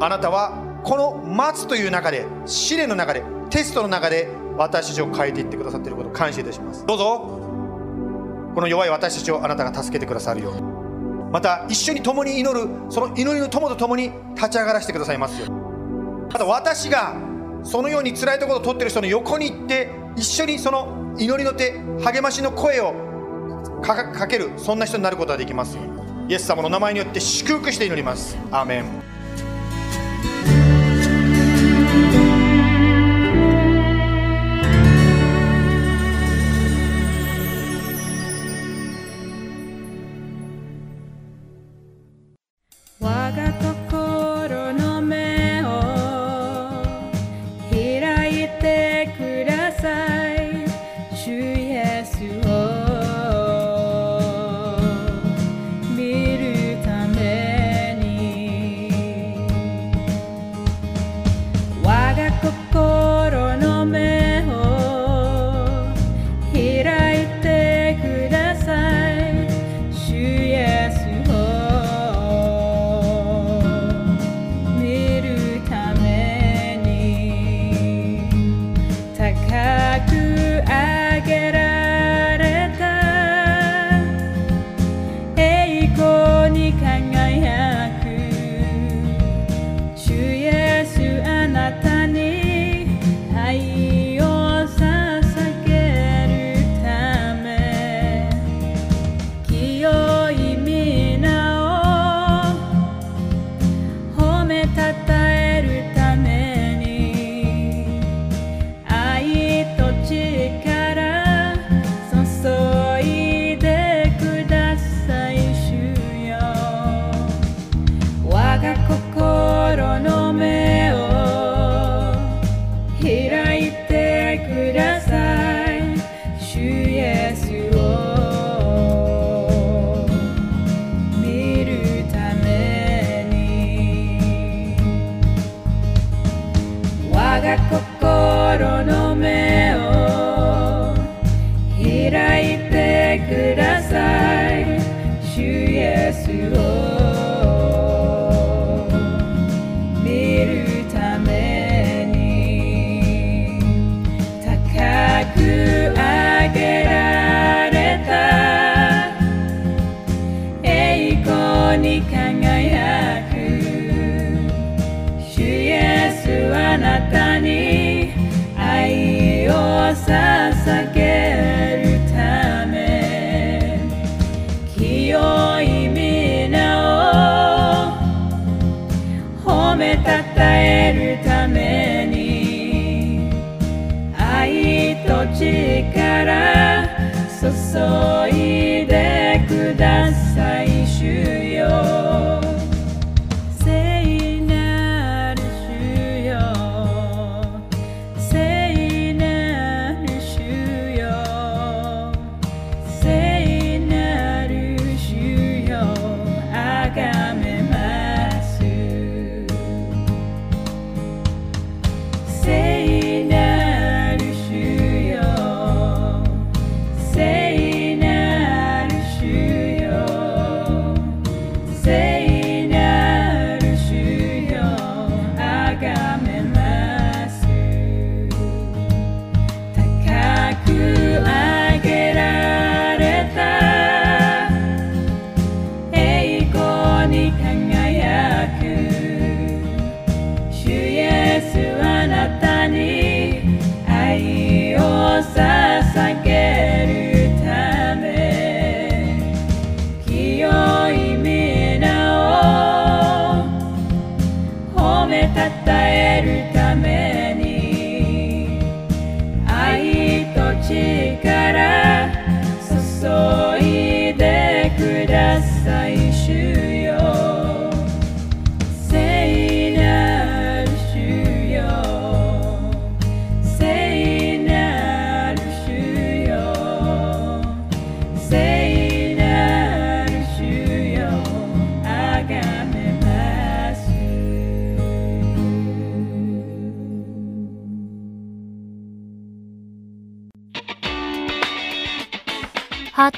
あなたはこの待つという中で試練の中でテストの中で私たちを変えていってくださっていることを感謝いたします。どうぞ。この弱い私たちをあなたが助けてくださるように。また一緒に共に祈るその祈りの友と共に立ち上がらせてくださいますように。また私がそのように辛いところを取ってる人の横に行って一緒にその祈りの手励ましの声をかけるそんな人になることができますイエス様の名前によって祝福して祈ります。アーメン。たえるため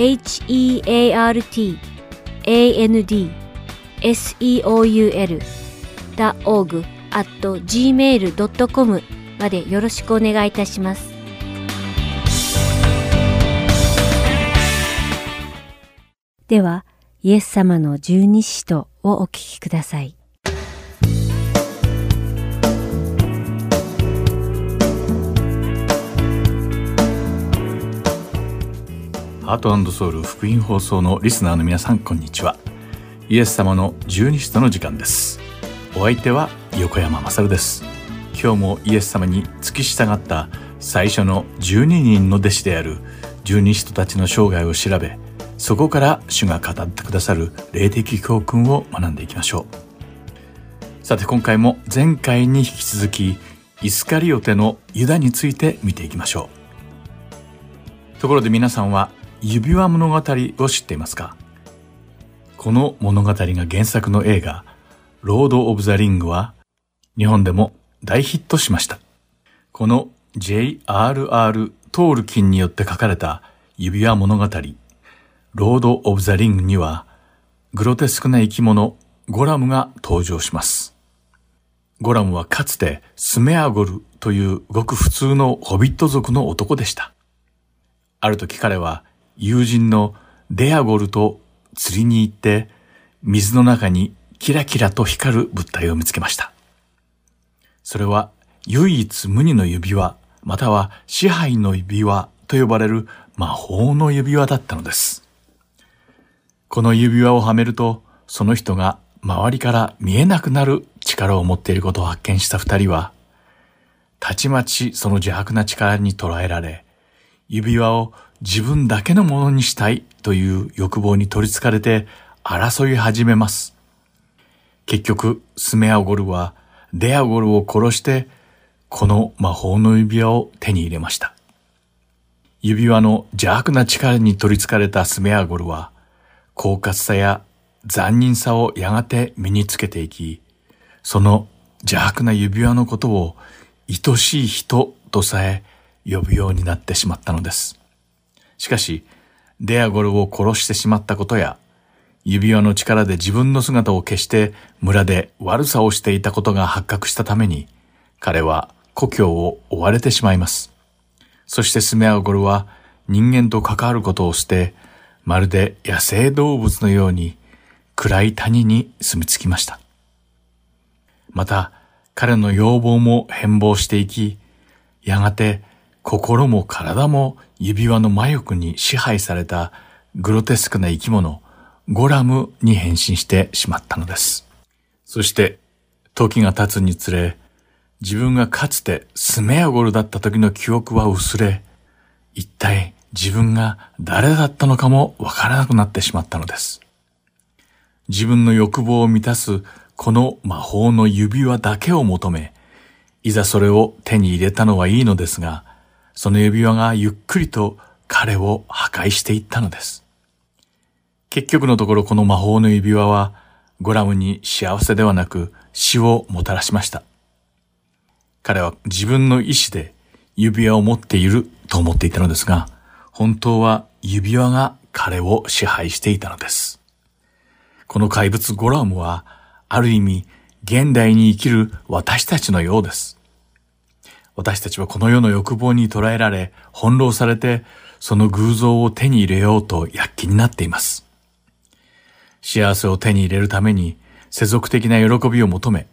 heartandseoul.org at gmail.com までよろしくお願いいたします。では、イエス様の十二使徒をお聞きください。ハートソウル福音放送のリスナーの皆さんこんにちは。イエス様の十二使徒の時間です。お相手は横山勝です。今日もイエス様に付き従った最初の12人の弟子である十二使徒たちの生涯を調べそこから主が語ってくださる霊的教訓を学んでいきましょう。さて今回も前回に引き続きイスカリオテのユダについて見ていきましょう。ところで皆さんは指輪物語を知っていますか？この物語が原作の映画ロード・オブ・ザ・リングは日本でも大ヒットしました。この J.R.R. トールキンによって書かれた指輪物語ロード・オブ・ザ・リングにはグロテスクな生き物ゴラムが登場します。ゴラムはかつてスメアゴルというごく普通のホビット族の男でした。ある時彼は友人のデアゴルと釣りに行って水の中にキラキラと光る物体を見つけました。それは唯一無二の指輪、または支配の指輪と呼ばれる魔法の指輪だったのです。この指輪をはめると、その人が周りから見えなくなる力を持っていることを発見した二人は、たちまちその邪悪な力に捉えられ、指輪を自分だけのものにしたいという欲望に取り憑かれて争い始めます。結局、スメアゴルはデアゴルを殺して、この魔法の指輪を手に入れました。指輪の邪悪な力に取り憑かれたスメアゴルは、狡猾さや残忍さをやがて身につけていき、その邪悪な指輪のことを愛しい人とさえ呼ぶようになってしまったのです。しかし、デアゴルを殺してしまったことや、指輪の力で自分の姿を消して村で悪さをしていたことが発覚したために、彼は故郷を追われてしまいます。そしてスメアゴルは人間と関わることをして、まるで野生動物のように暗い谷に住み着きました。また、彼の要望も変貌していき、やがて心も体も指輪の魔力に支配されたグロテスクな生き物、ゴラムに変身してしまったのです。そして、時が経つにつれ、自分がかつてスメアゴルだった時の記憶は薄れ、一体自分が誰だったのかもわからなくなってしまったのです。自分の欲望を満たすこの魔法の指輪だけを求め、いざそれを手に入れたのはいいのですが、その指輪がゆっくりと彼を破壊していったのです。結局のところこの魔法の指輪はゴラムに幸せではなく死をもたらしました。彼は自分の意志で指輪を持っていると思っていたのですが、本当は指輪が彼を支配していたのです。この怪物ゴラムは、ある意味、現代に生きる私たちのようです。私たちはこの世の欲望に捉えられ、翻弄されて、その偶像を手に入れようと躍起になっています。幸せを手に入れるために世俗的な喜びを求め、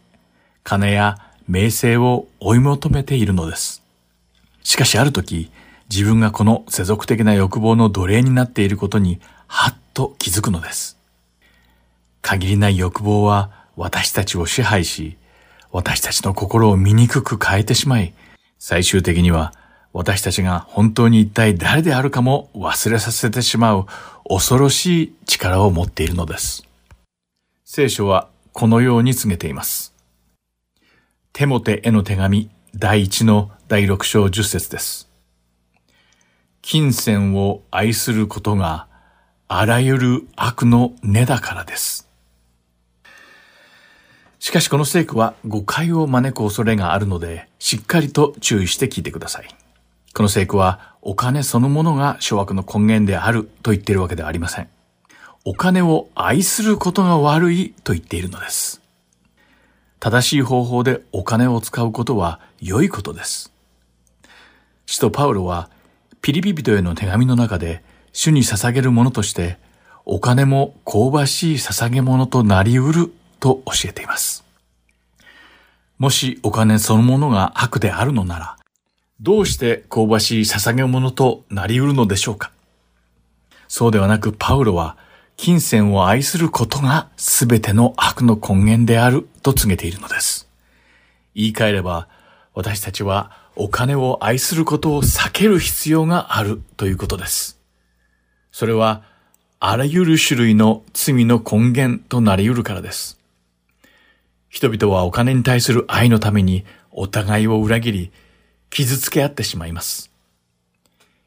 金や名声を追い求めているのです。しかしある時、自分がこの世俗的な欲望の奴隷になっていることに、はっと気づくのです。限りない欲望は私たちを支配し、私たちの心を醜く変えてしまい、最終的には私たちが本当に一体誰であるかも忘れさせてしまう恐ろしい力を持っているのです。聖書はこのように告げています。テモテへの手紙第1の第6章10節です。金銭を愛することがあらゆる悪の根だからです。しかしこの聖句は誤解を招く恐れがあるので、しっかりと注意して聞いてください。この聖句はお金そのものが諸悪の根源であると言っているわけではありません。お金を愛することが悪いと言っているのです。正しい方法でお金を使うことは良いことです。使徒パウロはピリピ人への手紙の中で主に捧げるものとしてお金も香ばしい捧げ物となり得ると教えています。もしお金そのものが悪であるのなら、どうして香ばしい捧げ物となり得るのでしょうか？そうではなくパウロは金銭を愛することが全ての悪の根源であると告げているのです。言い換えれば私たちはお金を愛することを避ける必要があるということです。それはあらゆる種類の罪の根源となり得るからです。人々はお金に対する愛のためにお互いを裏切り、傷つけ合ってしまいます。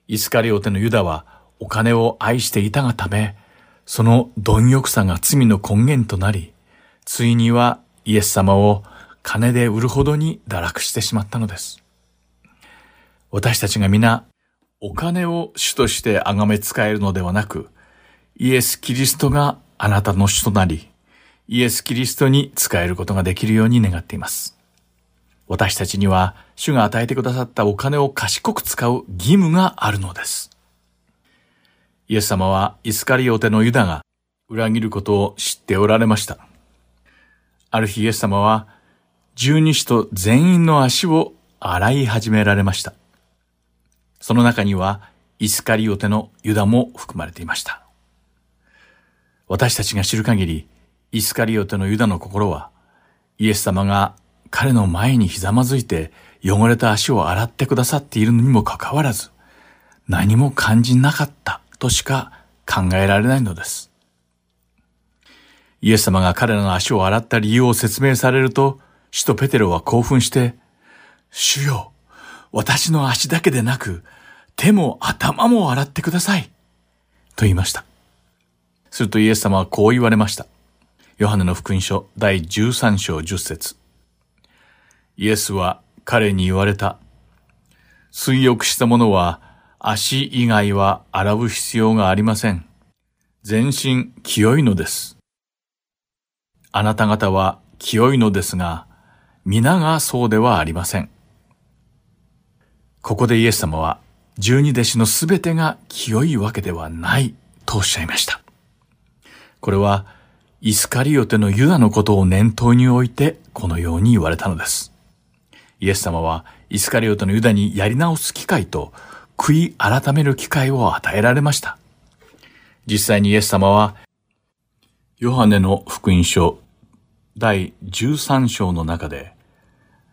イスカリオテのユダはお金を愛していたがため、その貪欲さが罪の根源となり、ついにはイエス様を金で売るほどに堕落してしまったのです。私たちが皆、お金を主として崇め使えるのではなく、イエス・キリストがあなたの主となり、イエス・キリストに使えることができるように願っています。私たちには主が与えてくださったお金を賢く使う義務があるのです。イエス様はイスカリオテのユダが裏切ることを知っておられました。ある日イエス様は十二使徒全員の足を洗い始められました。その中にはイスカリオテのユダも含まれていました。私たちが知る限り、イスカリオテのユダの心は、イエス様が彼の前にひざまずいて汚れた足を洗ってくださっているのにもかかわらず、何も感じなかったとしか考えられないのです。イエス様が彼らの足を洗った理由を説明されると、使徒ペテロは興奮して、主よ、私の足だけでなく、手も頭も洗ってください。と言いました。するとイエス様はこう言われました。ヨハネの福音書第13章10節イエスは彼に言われた。水浴した者は足以外は洗う必要がありません。全身清いのです。あなた方は清いのですが、皆がそうではありません。ここでイエス様は十二弟子のすべてが清いわけではないとおっしゃいました。これはイスカリオテのユダのことを念頭に置いてこのように言われたのです。イエス様はイスカリオテのユダにやり直す機会と悔い改める機会を与えられました。実際にイエス様はヨハネの福音書第13章の中で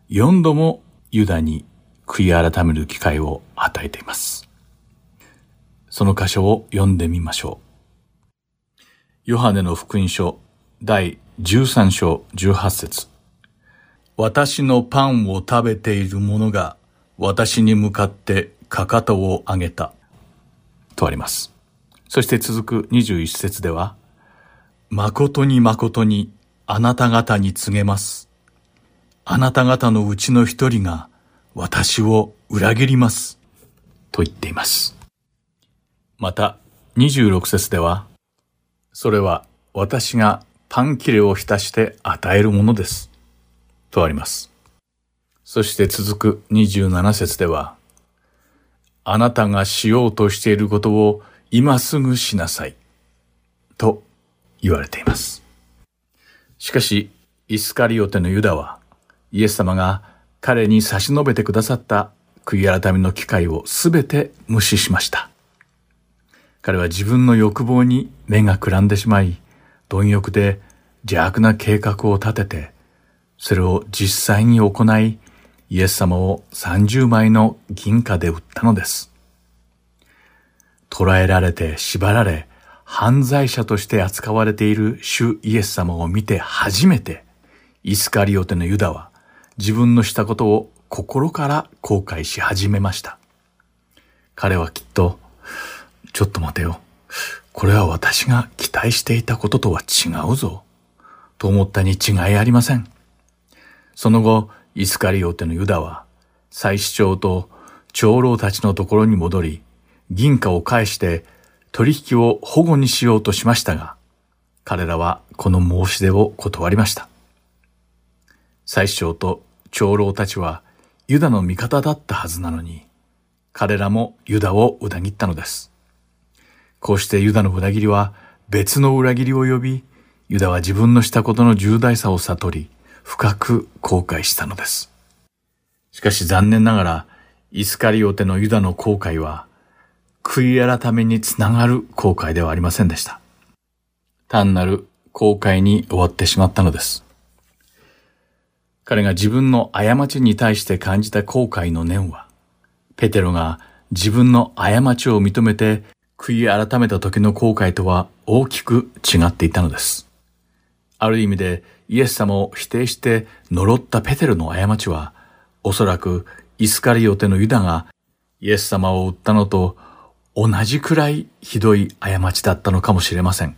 4度もユダに悔い改める機会を与えています。その箇所を読んでみましょう。ヨハネの福音書第13章18節私のパンを食べている者が私に向かってかかとを上げた。とあります。そして続く21節では、誠に誠にあなた方に告げます。あなた方のうちの一人が私を裏切ります。と言っています。また、26節では、それは私がパン切れを浸して与えるものです。とあります。そして続く27節では、あなたがしようとしていることを今すぐしなさい。と言われています。しかし、イスカリオテのユダは、イエス様が彼に差し伸べてくださった悔い改めの機会をすべて無視しました。彼は自分の欲望に目がくらんでしまい、貪欲で邪悪な計画を立てて、それを実際に行い、イエス様を30枚の銀貨で売ったのです。捕らえられて縛られ、犯罪者として扱われている主イエス様を見て初めて、イスカリオテのユダは自分のしたことを心から後悔し始めました。彼はきっと、ちょっと待てよ。これは私が期待していたこととは違うぞ。と思ったに違いありません。その後、イスカリオテのユダは、祭司長と長老たちのところに戻り、銀貨を返して取引を保護にしようとしましたが、彼らはこの申し出を断りました。祭司長と長老たちはユダの味方だったはずなのに、彼らもユダを裏切ったのです。こうしてユダの裏切りは別の裏切りを呼び、ユダは自分のしたことの重大さを悟り、深く後悔したのです。しかし残念ながら、イスカリオテのユダの後悔は、悔い改めにつながる後悔ではありませんでした。単なる後悔に終わってしまったのです。彼が自分の過ちに対して感じた後悔の念は、ペテロが自分の過ちを認めて悔い改めた時の後悔とは大きく違っていたのです。ある意味でイエス様を否定して呪ったペテロの過ちは、おそらくイスカリオテのユダがイエス様を売ったのと同じくらいひどい過ちだったのかもしれません。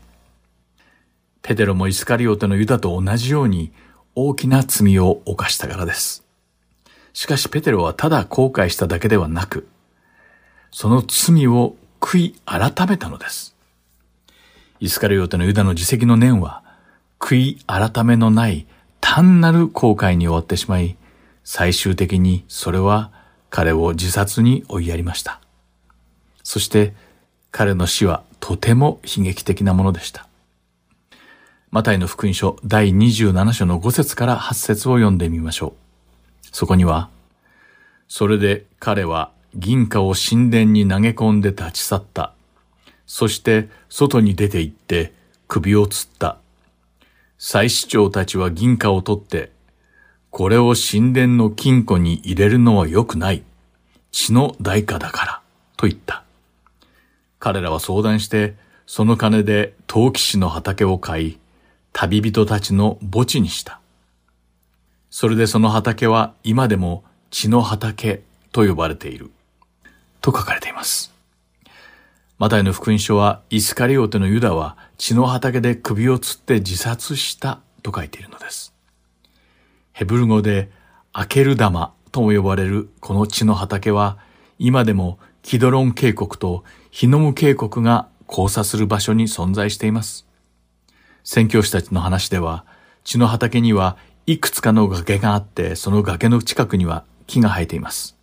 ペテロもイスカリオテのユダと同じように大きな罪を犯したからです。しかしペテロはただ後悔しただけではなく、その罪を悔い改めたのです。イスカリオテのユダの自責の念は、悔い改めのない単なる後悔に終わってしまい、最終的にそれは彼を自殺に追いやりました。そして彼の死はとても悲劇的なものでした。マタイの福音書第27章の5節から8節を読んでみましょう。そこには、それで彼は銀貨を神殿に投げ込んで立ち去った。そして外に出て行って首を吊った。祭司長たちは銀貨を取って、これを神殿の金庫に入れるのは良くない。血の代価だから、と言った。彼らは相談して、その金で陶器師の畑を買い、旅人たちの墓地にした。それでその畑は今でも血の畑と呼ばれている。と書かれています。マタイの福音書はイスカリオテのユダは血の畑で首を吊って自殺したと書いているのです。ヘブル語でアケルダマとも呼ばれるこの血の畑は今でもキドロン渓谷とヒノム渓谷が交差する場所に存在しています。宣教師たちの話では血の畑にはいくつかの崖があってその崖の近くには木が生えています。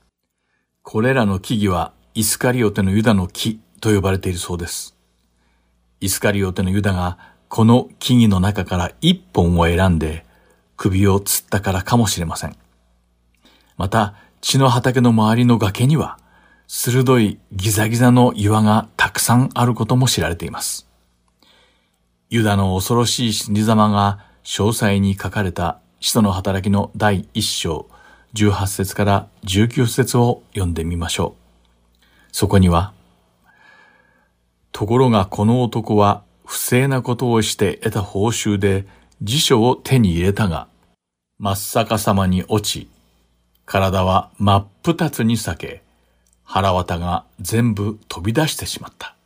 これらの木々はイスカリオテのユダの木と呼ばれているそうです。イスカリオテのユダがこの木々の中から一本を選んで首を吊ったからかもしれません。また、血の畑の周りの崖には鋭いギザギザの岩がたくさんあることも知られています。ユダの恐ろしい死に様が詳細に書かれた使徒の働きの第一章18節から19節を読んでみましょう。そこには、ところがこの男は不正なことをして得た報酬で辞書を手に入れたが、真っ逆さまに落ち、体は真っ二つに裂け、腹渡が全部飛び出してしまった。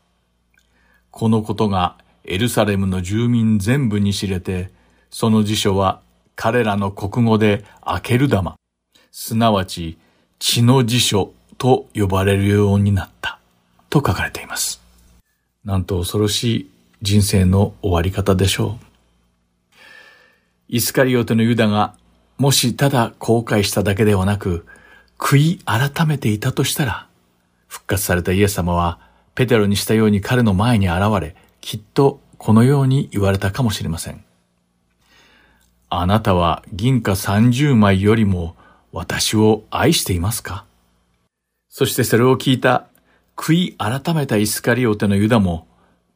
このことがエルサレムの住民全部に知れて、その辞書は彼らの国語で開ける玉、すなわち血の辞書と呼ばれるようになったと書かれています。なんと恐ろしい人生の終わり方でしょう。イスカリオテのユダがもしただ後悔しただけではなく悔い改めていたとしたら復活されたイエス様はペテロにしたように彼の前に現れきっとこのように言われたかもしれません。あなたは銀貨30枚よりも私を愛していますか？そしてそれを聞いた悔い改めたイスカリオテのユダも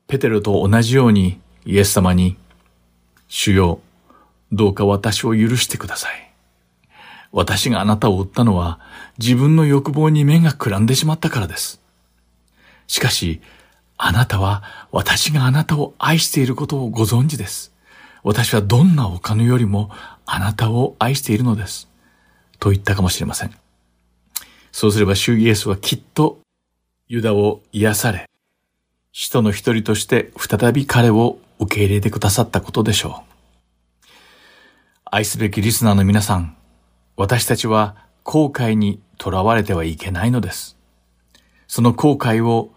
ペテロと同じようにイエス様に主よどうか私を許してください。私があなたを追ったのは自分の欲望に目がくらんでしまったからです。しかし、あなたは私があなたを愛していることをご存知です。私はどんなお金よりもあなたを愛しているのです。と言ったかもしれません。そうすれば主イエスはきっとユダを癒され、使徒の一人として再び彼を受け入れてくださったことでしょう。愛すべきリスナーの皆さん、私たちは後悔にとらわれてはいけないのです。その後悔を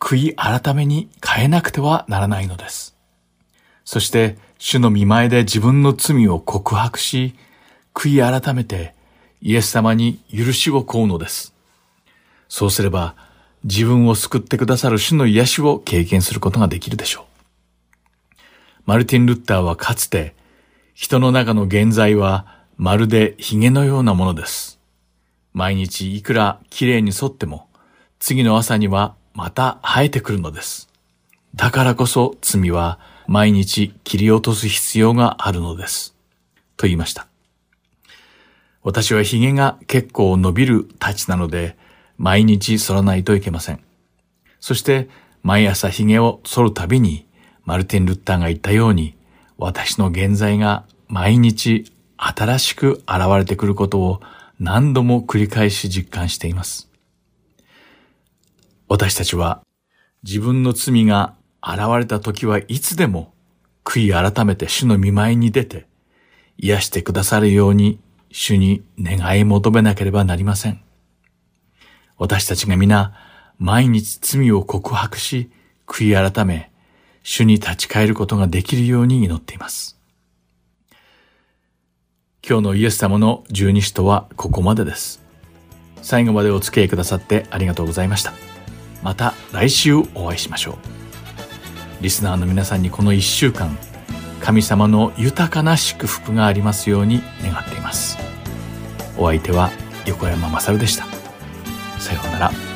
悔い改めに変えなくてはならないのです。そして、主の見前で自分の罪を告白し、悔い改めてイエス様に許しを請うのです。そうすれば、自分を救ってくださる主の癒しを経験することができるでしょう。マルティン・ルッターはかつて、人の中の現在はまるで髭のようなものです。毎日いくら綺麗に沿っても、次の朝にはまた生えてくるのです。だからこそ罪は毎日切り落とす必要があるのです。と言いました。私は髭が結構伸びるたちなので、毎日剃らないといけません。そして毎朝髭を剃るたびに、マルティン・ルッターが言ったように、私の現在が毎日新しく現れてくることを何度も繰り返し実感しています。私たちは自分の罪が現れた時はいつでも悔い改めて主の見舞いに出て癒してくださるように主に願い求めなければなりません。私たちが皆毎日罪を告白し悔い改め主に立ち返ることができるように祈っています。今日のイエス様の十二使徒はここまでです。最後までお付き合いくださってありがとうございました。また来週お会いしましょうリスナーの皆さんにこの一週間神様の豊かな祝福がありますように願っています。お相手は横山まさるでした。さようなら。